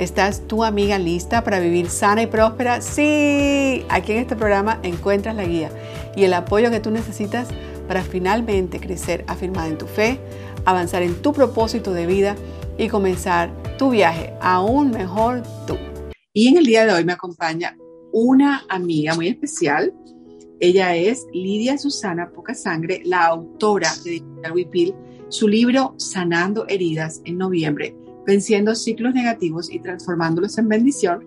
¿Estás tu amiga lista para vivir sana y próspera? Sí, aquí en este programa encuentras la guía y el apoyo que tú necesitas para finalmente crecer afirmada en tu fe, avanzar en tu propósito de vida y comenzar tu viaje aún mejor tú. Y en el día de hoy me acompaña una amiga muy especial. Ella es Lidia Susana Poca Sangre, la autora de Digital Wipil, su libro Sanando Heridas en noviembre venciendo ciclos negativos y transformándolos en bendición.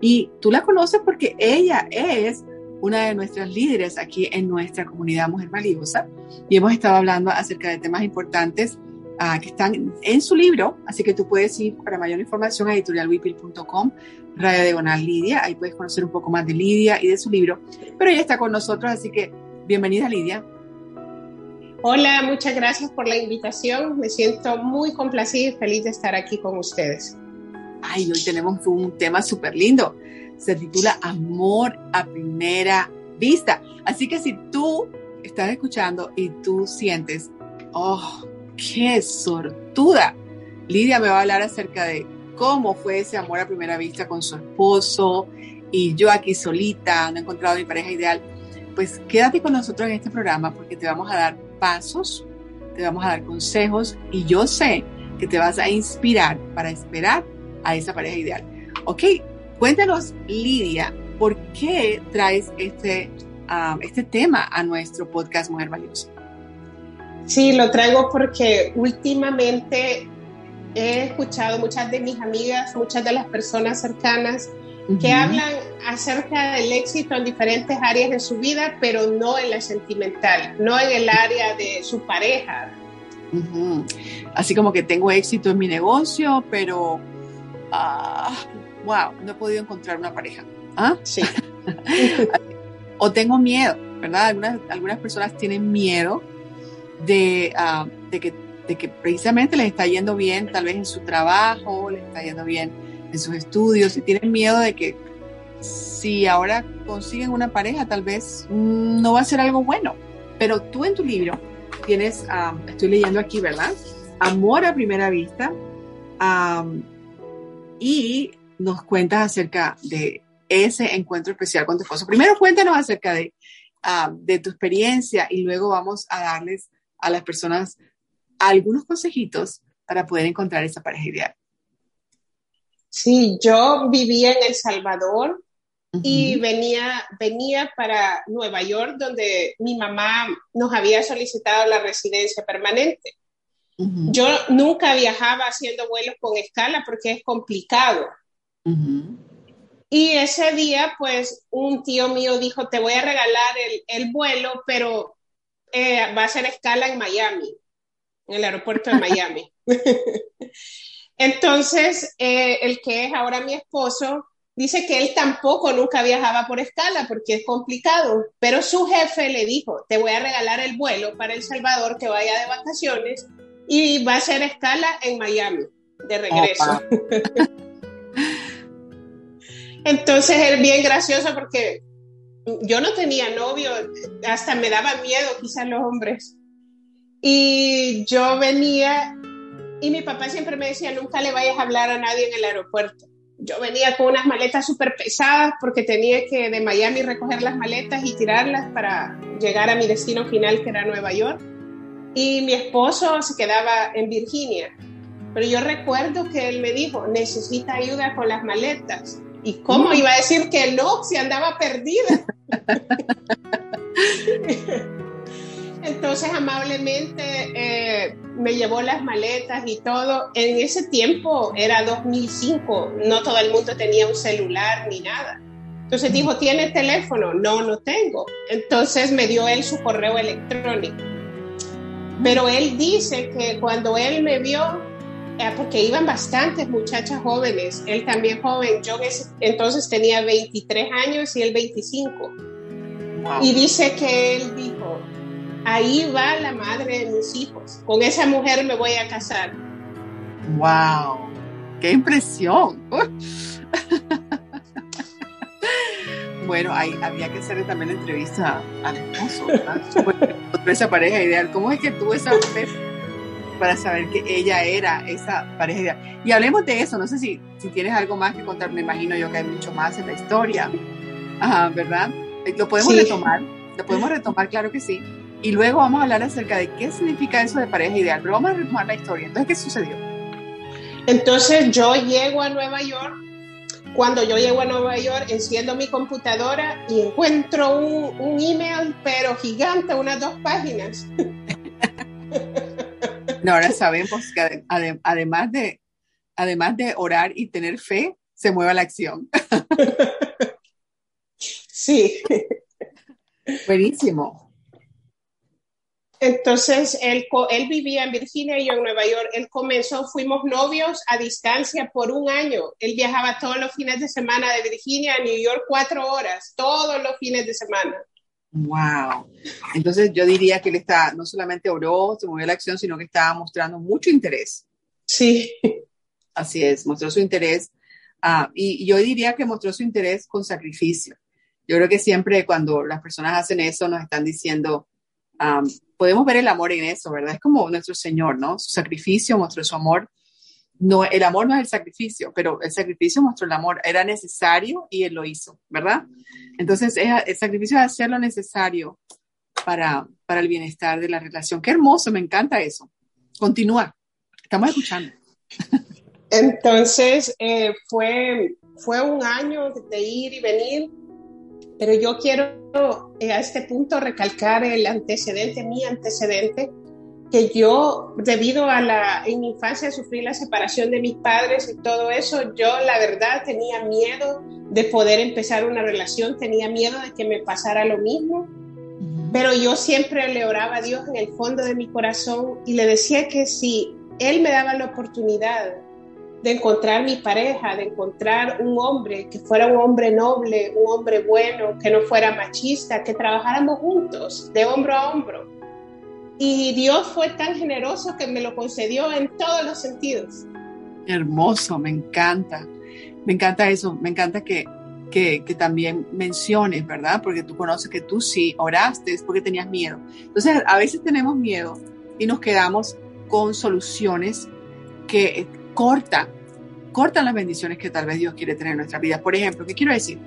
Y tú la conoces porque ella es una de nuestras líderes aquí en nuestra comunidad Mujer Valiosa y hemos estado hablando acerca de temas importantes uh, que están en su libro, así que tú puedes ir para mayor información a editorialwipil.com, Radio Diagonal Lidia, ahí puedes conocer un poco más de Lidia y de su libro, pero ella está con nosotros, así que bienvenida Lidia. Hola, muchas gracias por la invitación. Me siento muy complacida y feliz de estar aquí con ustedes. Ay, hoy tenemos un tema súper lindo. Se titula Amor a primera vista. Así que si tú estás escuchando y tú sientes, oh, qué sortuda. Lidia me va a hablar acerca de cómo fue ese amor a primera vista con su esposo y yo aquí solita, no he encontrado mi pareja ideal. Pues quédate con nosotros en este programa porque te vamos a dar pasos, te vamos a dar consejos y yo sé que te vas a inspirar para esperar a esa pareja ideal. Ok, cuéntanos, Lidia, ¿por qué traes este, um, este tema a nuestro podcast Mujer Valiosa? Sí, lo traigo porque últimamente he escuchado muchas de mis amigas, muchas de las personas cercanas que hablan acerca del éxito en diferentes áreas de su vida, pero no en la sentimental, no en el área de su pareja. Así como que tengo éxito en mi negocio, pero, ah, wow, no he podido encontrar una pareja. ¿Ah? Sí. o tengo miedo, ¿verdad? Algunas, algunas personas tienen miedo de, ah, de, que, de que precisamente les está yendo bien, tal vez en su trabajo, les está yendo bien en sus estudios y tienen miedo de que si ahora consiguen una pareja, tal vez mm, no va a ser algo bueno. Pero tú en tu libro tienes, estoy leyendo aquí, ¿verdad? Amor a primera vista. y nos cuentas acerca de ese encuentro especial con tu esposo. Primero cuéntanos acerca de, de tu experiencia y luego vamos a darles a las personas algunos consejitos para poder encontrar esa pareja ideal. Sí, yo vivía en El Salvador y venía, venía para Nueva York, donde mi mamá nos había solicitado la residencia permanente. Yo nunca viajaba haciendo vuelos con escala porque es complicado. Y ese día, pues, un tío mío dijo, te voy a regalar el, vuelo, pero eh, va a ser escala en Miami, en el aeropuerto de Miami. Entonces, eh, el que es ahora mi esposo dice que él tampoco nunca viajaba por escala porque es complicado, pero su jefe le dijo, te voy a regalar el vuelo para El Salvador que vaya de vacaciones y va a ser escala en Miami de regreso. Entonces es bien gracioso porque yo no tenía novio, hasta me daba miedo quizás los hombres. Y yo venía y mi papá siempre me decía, nunca le vayas a hablar a nadie en el aeropuerto. Yo venía con unas maletas súper pesadas porque tenía que de Miami recoger las maletas y tirarlas para llegar a mi destino final, que era Nueva York. Y mi esposo se quedaba en Virginia. Pero yo recuerdo que él me dijo, necesita ayuda con las maletas. ¿Y cómo mm. iba a decir que no si andaba perdida? Entonces amablemente eh, me llevó las maletas y todo. En ese tiempo era 2005, no todo el mundo tenía un celular ni nada. Entonces dijo, ¿tiene teléfono? No, no tengo. Entonces me dio él su correo electrónico. Pero él dice que cuando él me vio, eh, porque iban bastantes muchachas jóvenes, él también joven, yo entonces tenía 23 años y él 25. Y dice que él dijo, ahí va la madre de mis hijos. Con esa mujer me voy a casar. ¡Wow! ¡Qué impresión! bueno, ahí había que hacerle también la entrevista al esposo, ¿verdad? esa pareja ideal. ¿Cómo es que tuvo esa mujer para saber que ella era esa pareja ideal? Y hablemos de eso. No sé si, si tienes algo más que contar. Me imagino yo que hay mucho más en la historia. Ajá, ¿verdad? Lo podemos retomar. Lo podemos retomar, claro que sí. Y luego vamos a hablar acerca de qué significa eso de pareja ideal. Pero vamos a retomar la historia. Entonces, ¿qué sucedió? Entonces yo llego a Nueva York. Cuando yo llego a Nueva York, enciendo mi computadora y encuentro un, un email, pero gigante, unas dos páginas. No, ahora sabemos que además de, además de orar y tener fe, se mueve la acción. Sí. Buenísimo. Entonces, él, él vivía en Virginia y yo en Nueva York. Él comenzó, fuimos novios a distancia por un año. Él viajaba todos los fines de semana de Virginia a New York cuatro horas, todos los fines de semana. Wow. Entonces yo diría que él está, no solamente oró, se movió la acción, sino que estaba mostrando mucho interés. Sí. Así es, mostró su interés. Uh, y yo diría que mostró su interés con sacrificio. Yo creo que siempre cuando las personas hacen eso nos están diciendo, um, podemos ver el amor en eso, ¿verdad? Es como nuestro Señor, ¿no? Su sacrificio mostró su amor. No, el amor no es el sacrificio, pero el sacrificio mostró el amor. Era necesario y Él lo hizo, ¿verdad? Entonces, el sacrificio de hacer lo necesario para, para el bienestar de la relación. Qué hermoso, me encanta eso. Continúa, estamos escuchando. Entonces, eh, fue, fue un año de ir y venir pero yo quiero eh, a este punto recalcar el antecedente, mi antecedente, que yo, debido a la, en mi infancia sufrí la separación de mis padres y todo eso, yo la verdad tenía miedo de poder empezar una relación, tenía miedo de que me pasara lo mismo, pero yo siempre le oraba a Dios en el fondo de mi corazón y le decía que si Él me daba la oportunidad de encontrar mi pareja, de encontrar un hombre que fuera un hombre noble, un hombre bueno, que no fuera machista, que trabajáramos juntos, de hombro a hombro. Y Dios fue tan generoso que me lo concedió en todos los sentidos. Hermoso, me encanta. Me encanta eso, me encanta que, que, también menciones, ¿verdad? Porque tú conoces que tú sí oraste, porque tenías miedo. Entonces, a veces tenemos miedo y nos quedamos con soluciones que cortan, cortan las bendiciones que tal vez Dios quiere tener en nuestra vida. Por ejemplo, ¿qué quiero decir?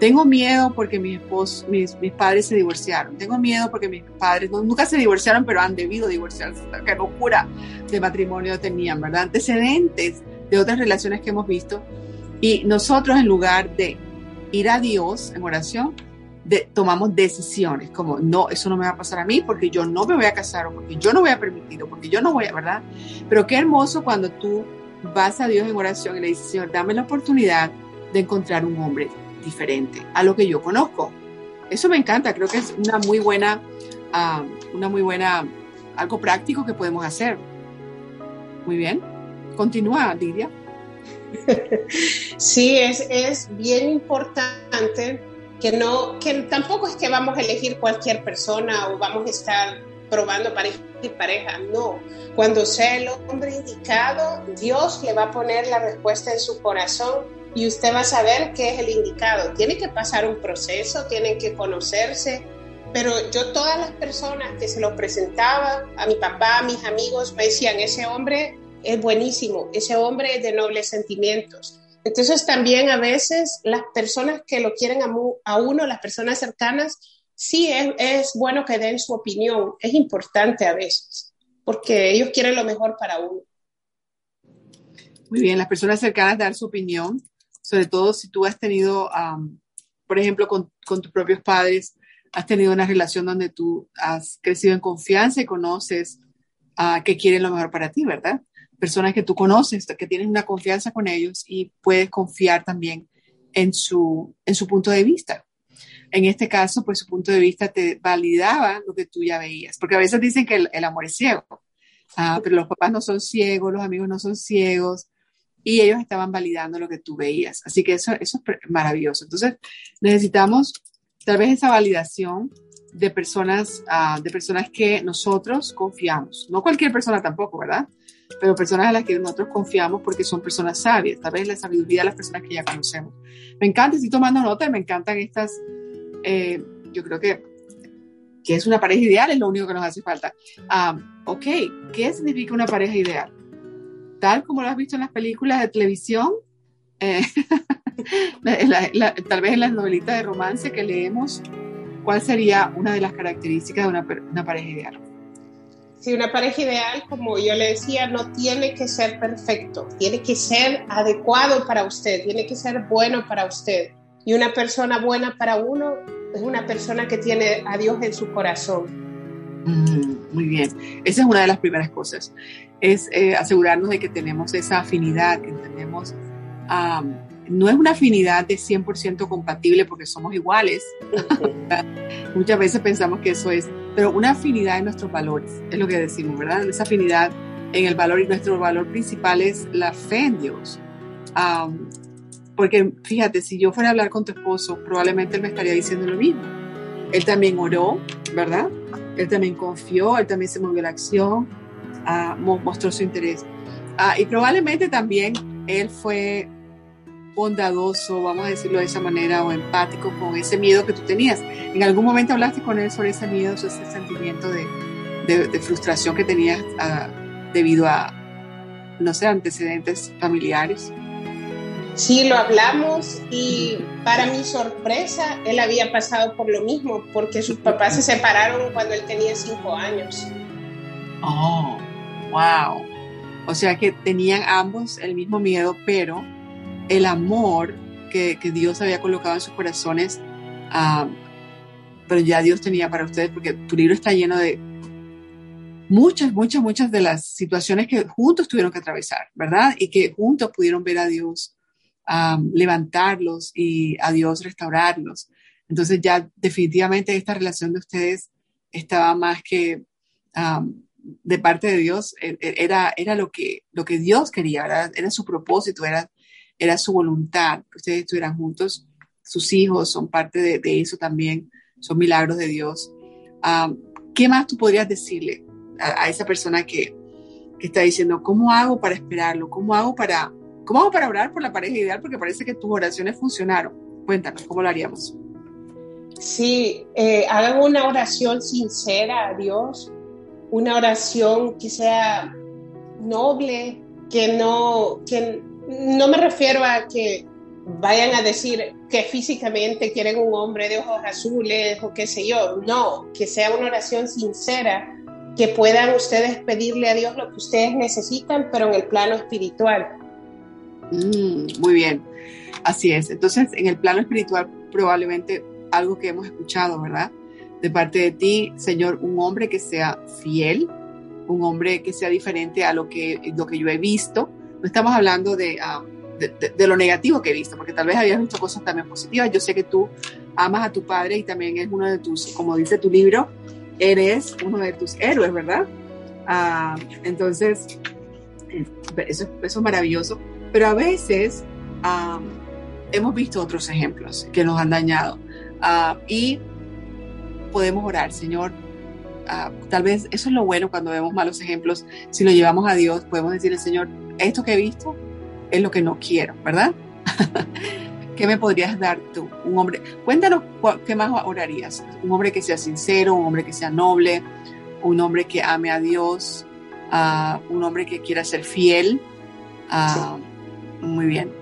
Tengo miedo porque mis, mis, mis padres se divorciaron. Tengo miedo porque mis padres nunca se divorciaron, pero han debido divorciarse. Qué locura de matrimonio tenían, ¿verdad? Antecedentes de otras relaciones que hemos visto. Y nosotros, en lugar de ir a Dios en oración, tomamos decisiones como, no, eso no me va a pasar a mí porque yo no me voy a casar o porque yo no voy a permitir porque yo no voy a, ¿verdad? Pero qué hermoso cuando tú vas a Dios en oración y le dices, Señor, dame la oportunidad de encontrar un hombre diferente a lo que yo conozco. Eso me encanta, creo que es una muy buena, uh, una muy buena, algo práctico que podemos hacer. Muy bien. Continúa, Lidia. Sí, es, es bien importante que no, que tampoco es que vamos a elegir cualquier persona o vamos a estar probando pareja y pareja, no. Cuando sea el hombre indicado, Dios le va a poner la respuesta en su corazón y usted va a saber qué es el indicado. Tiene que pasar un proceso, tienen que conocerse, pero yo todas las personas que se lo presentaba, a mi papá, a mis amigos, me decían, ese hombre es buenísimo, ese hombre es de nobles sentimientos. Entonces también a veces las personas que lo quieren a, a uno, las personas cercanas, sí es, bueno que den su opinión, es importante a veces, porque ellos quieren lo mejor para uno. Muy bien, las personas cercanas dar su opinión, sobre todo si tú has tenido, por ejemplo, con, con, tus propios padres, has tenido una relación donde tú has crecido en confianza y conoces uh, que quieren lo mejor para ti, ¿verdad? Personas que tú conoces, que tienes una confianza con ellos y puedes confiar también en su, en su punto de vista en este caso, pues su punto de vista te validaba lo que tú ya veías, porque a veces dicen que el, amor es ciego, ah, pero los papás no son ciegos, los amigos no son ciegos, y ellos estaban validando lo que tú veías. Así que eso, eso es maravilloso. Entonces, necesitamos tal vez esa validación de personas, uh, de personas que nosotros confiamos. No cualquier persona tampoco, ¿verdad? Pero personas a las que nosotros confiamos porque son personas sabias, tal vez la sabiduría de las personas que ya conocemos. Me encanta, estoy tomando nota, me encantan estas, eh, yo creo que, que es una pareja ideal, es lo único que nos hace falta. Um, ok, ¿qué significa una pareja ideal? Tal como lo has visto en las películas de televisión, eh, tal vez en las novelitas de romance que leemos, ¿cuál sería una de las características de una, una pareja ideal? Si una pareja ideal, como yo le decía, no tiene que ser perfecto, tiene que ser adecuado para usted, tiene que ser bueno para usted. Y una persona buena para uno es una persona que tiene a Dios en su corazón. Mm, muy bien, esa es una de las primeras cosas, es eh, asegurarnos de que tenemos esa afinidad, que tenemos no es una afinidad de 100% compatible porque somos iguales. Muchas veces pensamos que eso es, pero una afinidad en nuestros valores, es lo que decimos, ¿verdad? Esa afinidad en el valor y nuestro valor principal es la fe en Dios. Porque fíjate, si yo fuera a hablar con tu esposo, probablemente él me estaría diciendo lo mismo. Él también oró, ¿verdad? Él también confió, él también se movió a la acción, uh, mostró su interés. Uh, y probablemente también él fue bondadoso, vamos a decirlo de esa manera, o empático con ese miedo que tú tenías. ¿En algún momento hablaste con él sobre ese miedo, ese sentimiento de, de, frustración que tenías uh, debido a, no sé, antecedentes familiares? Sí, lo hablamos y para mi sorpresa, él había pasado por lo mismo, porque sus papás se separaron cuando él tenía cinco años. Oh, wow. O sea que tenían ambos el mismo miedo, pero el amor que, Dios había colocado en sus corazones, pero ya Dios tenía para ustedes, porque tu libro está lleno de muchas, muchas, muchas de las situaciones que juntos tuvieron que atravesar, ¿verdad? Y que juntos pudieron ver a Dios ah, levantarlos y a Dios restaurarlos. Entonces ya definitivamente esta relación de ustedes estaba más que ah, de parte de Dios, e, e, era, era lo, que, lo que Dios quería, era, era su propósito, era era su voluntad que ustedes estuvieran juntos. Sus hijos son parte de, eso también, son milagros de Dios. Ah, ¿Qué más tú podrías decirle a, esa persona que, que, está diciendo, ¿cómo hago para esperarlo? ¿Cómo hago para, ¿Cómo hago para orar por la pareja ideal? Porque parece que tus oraciones funcionaron. Cuéntanos, ¿cómo lo haríamos? Sí, eh, hagan una oración sincera a Dios, una oración que sea noble, que no, que no me refiero a que vayan a decir que físicamente quieren un hombre de ojos azules o qué sé yo. No, que sea una oración sincera, que puedan ustedes pedirle a Dios lo que ustedes necesitan, pero en el plano espiritual. Mm, muy bien, así es. Entonces, en el plano espiritual, probablemente algo que hemos escuchado, ¿verdad? De parte de ti, Señor, un hombre que sea fiel, un hombre que sea diferente a lo que, lo que yo he visto, no estamos hablando ah, de, de, lo negativo que he visto, porque tal vez habías visto cosas también positivas. Yo sé que tú amas a tu padre y también es uno de tus, como dice tu libro, eres uno de tus héroes, ¿verdad? Ah, entonces, eh, eso, eso, es maravilloso. Pero a veces hemos visto otros ejemplos que nos han dañado y podemos orar, Señor. tal vez eso es lo bueno cuando vemos malos ejemplos. Si lo llevamos a Dios, podemos decirle, Señor, esto que he visto es lo que no quiero, ¿verdad? ¿Qué me podrías dar tú? Un hombre, cuéntanos qué más orarías. Un hombre que sea sincero, un hombre que sea noble, un hombre que ame a Dios, uh, un hombre que quiera ser fiel. Uh, muy bien.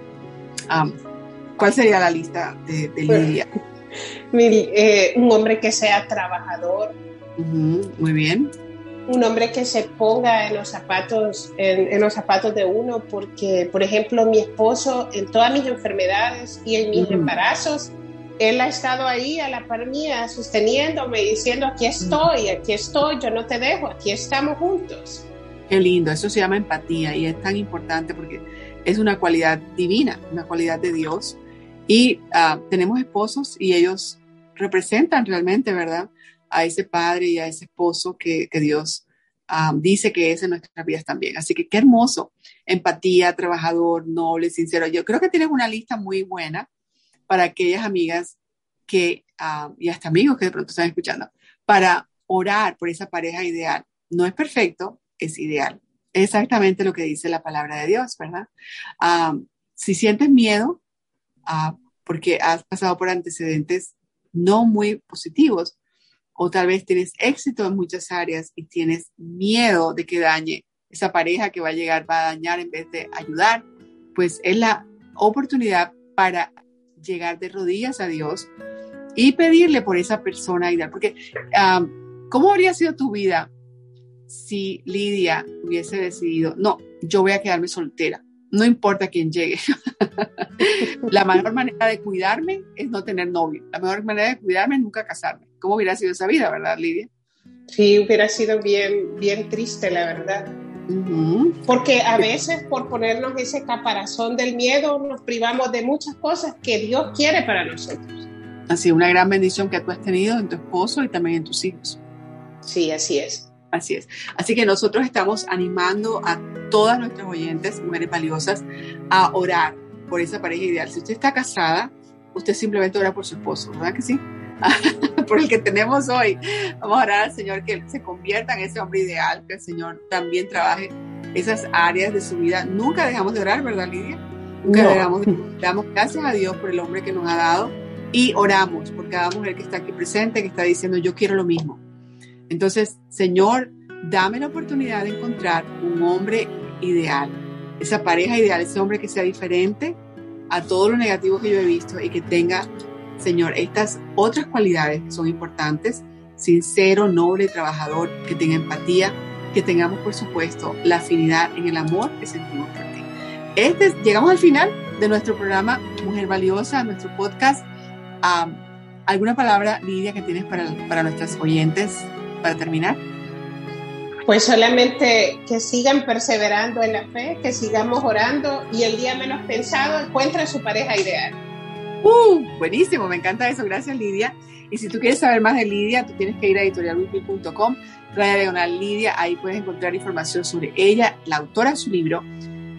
Um, ¿Cuál sería la lista de, de Lidia? Eh, un hombre que sea trabajador. muy bien un hombre que se ponga en los zapatos, en, los zapatos de uno, porque, por ejemplo, mi esposo en todas mis enfermedades y en mis embarazos, él ha estado ahí a la par mía, sosteniéndome, diciendo, aquí estoy, aquí estoy, yo no te dejo, aquí estamos juntos. Qué lindo, eso se llama empatía y es tan importante porque es una cualidad divina, una cualidad de Dios. Y ah, tenemos esposos y ellos representan realmente, ¿verdad? a ese padre y a ese esposo que, Dios um, dice que es en nuestras vidas también. Así que qué hermoso. Empatía, trabajador, noble, sincero. Yo creo que tienes una lista muy buena para aquellas amigas que, ah, y hasta amigos que de pronto están escuchando, para orar por esa pareja ideal. No es perfecto, es ideal. Exactamente lo que dice la palabra de Dios, ¿verdad? Ah, si sientes miedo, ah, porque has pasado por antecedentes no muy positivos, o tal vez tienes éxito en muchas áreas y tienes miedo de que dañe esa pareja que va a llegar, va a dañar en vez de ayudar, pues es la oportunidad para llegar de rodillas a Dios y pedirle por esa persona ideal. Porque, ¿cómo habría sido tu vida si Lidia hubiese decidido, no, yo voy a quedarme soltera? No importa quién llegue. la mejor manera de cuidarme es no tener novio. La mejor manera de cuidarme es nunca casarme. ¿Cómo hubiera sido esa vida, verdad, Lidia? Sí, hubiera sido bien, bien triste, la verdad. Porque a veces por ponernos ese caparazón del miedo nos privamos de muchas cosas que Dios quiere para nosotros. Así, una gran bendición que tú has tenido en tu esposo y también en tus hijos. Sí, así es. Así es. Así que nosotros estamos animando a todas nuestras oyentes, mujeres valiosas, a orar por esa pareja ideal. Si usted está casada, usted simplemente ora por su esposo, ¿verdad que sí? por el que tenemos hoy. Vamos a orar al Señor que se convierta en ese hombre ideal, que el Señor también trabaje esas áreas de su vida. Nunca dejamos de orar, ¿verdad, Lidia? Nunca dejamos de Damos gracias a Dios por el hombre que nos ha dado y oramos por cada mujer que está aquí presente, que está diciendo, yo quiero lo mismo. Entonces, Señor, dame la oportunidad de encontrar un hombre ideal, esa pareja ideal, ese hombre que sea diferente a todo lo negativo que yo he visto y que tenga, Señor, estas otras cualidades que son importantes, sincero, noble, trabajador, que tenga empatía, que tengamos, por supuesto, la afinidad en el amor que sentimos por ti. Este, llegamos al final de nuestro programa Mujer Valiosa, nuestro podcast. ¿Alguna palabra, Lidia, que tienes para, para nuestras oyentes para terminar? Pues solamente que sigan perseverando en la fe, que sigamos orando y el día menos pensado encuentren su pareja ideal. Uh, buenísimo, me encanta eso, gracias Lidia. Y si tú quieres saber más de Lidia, tú tienes que ir a editorialwiki.com, raya diagonal Lidia, ahí puedes encontrar información sobre ella, la autora de su libro,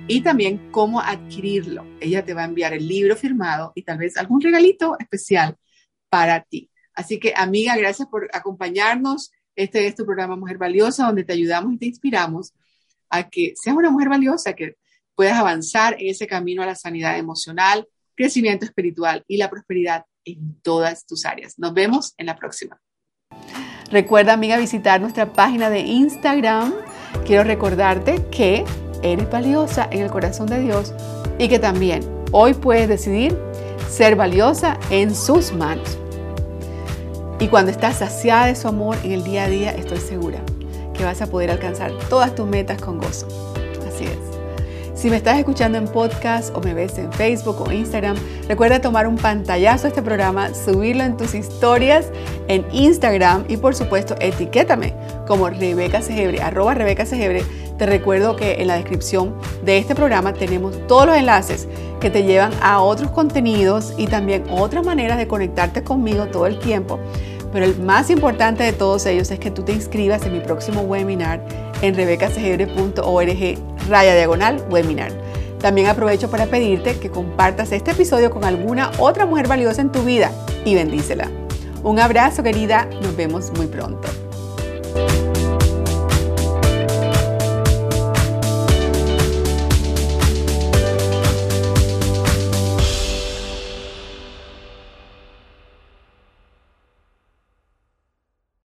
y también cómo adquirirlo. Ella te va a enviar el libro firmado y tal vez algún regalito especial para ti. Así que, amiga, gracias por acompañarnos. Este es tu programa Mujer Valiosa, donde te ayudamos y te inspiramos a que seas una mujer valiosa, que puedas avanzar en ese camino a la sanidad emocional, crecimiento espiritual y la prosperidad en todas tus áreas. Nos vemos en la próxima. Recuerda, amiga, visitar nuestra página de Instagram. Quiero recordarte que eres valiosa en el corazón de Dios y que también hoy puedes decidir ser valiosa en sus manos. Y cuando estás saciada de su amor en el día a día, estoy segura que vas a poder alcanzar todas tus metas con gozo. Así es. Si me estás escuchando en podcast o me ves en Facebook o Instagram, recuerda tomar un pantallazo a este programa, subirlo en tus historias en Instagram y por supuesto etiquétame como Rebeca Segebre, arroba Rebeca Segebre. Te recuerdo que en la descripción de este programa tenemos todos los enlaces que te llevan a otros contenidos y también otras maneras de conectarte conmigo todo el tiempo pero el más importante de todos ellos es que tú te inscribas en mi próximo webinar en rebecasegebre.org raya diagonal webinar. También aprovecho para pedirte que compartas este episodio con alguna otra mujer valiosa en tu vida y bendícela. Un abrazo querida, nos vemos muy pronto.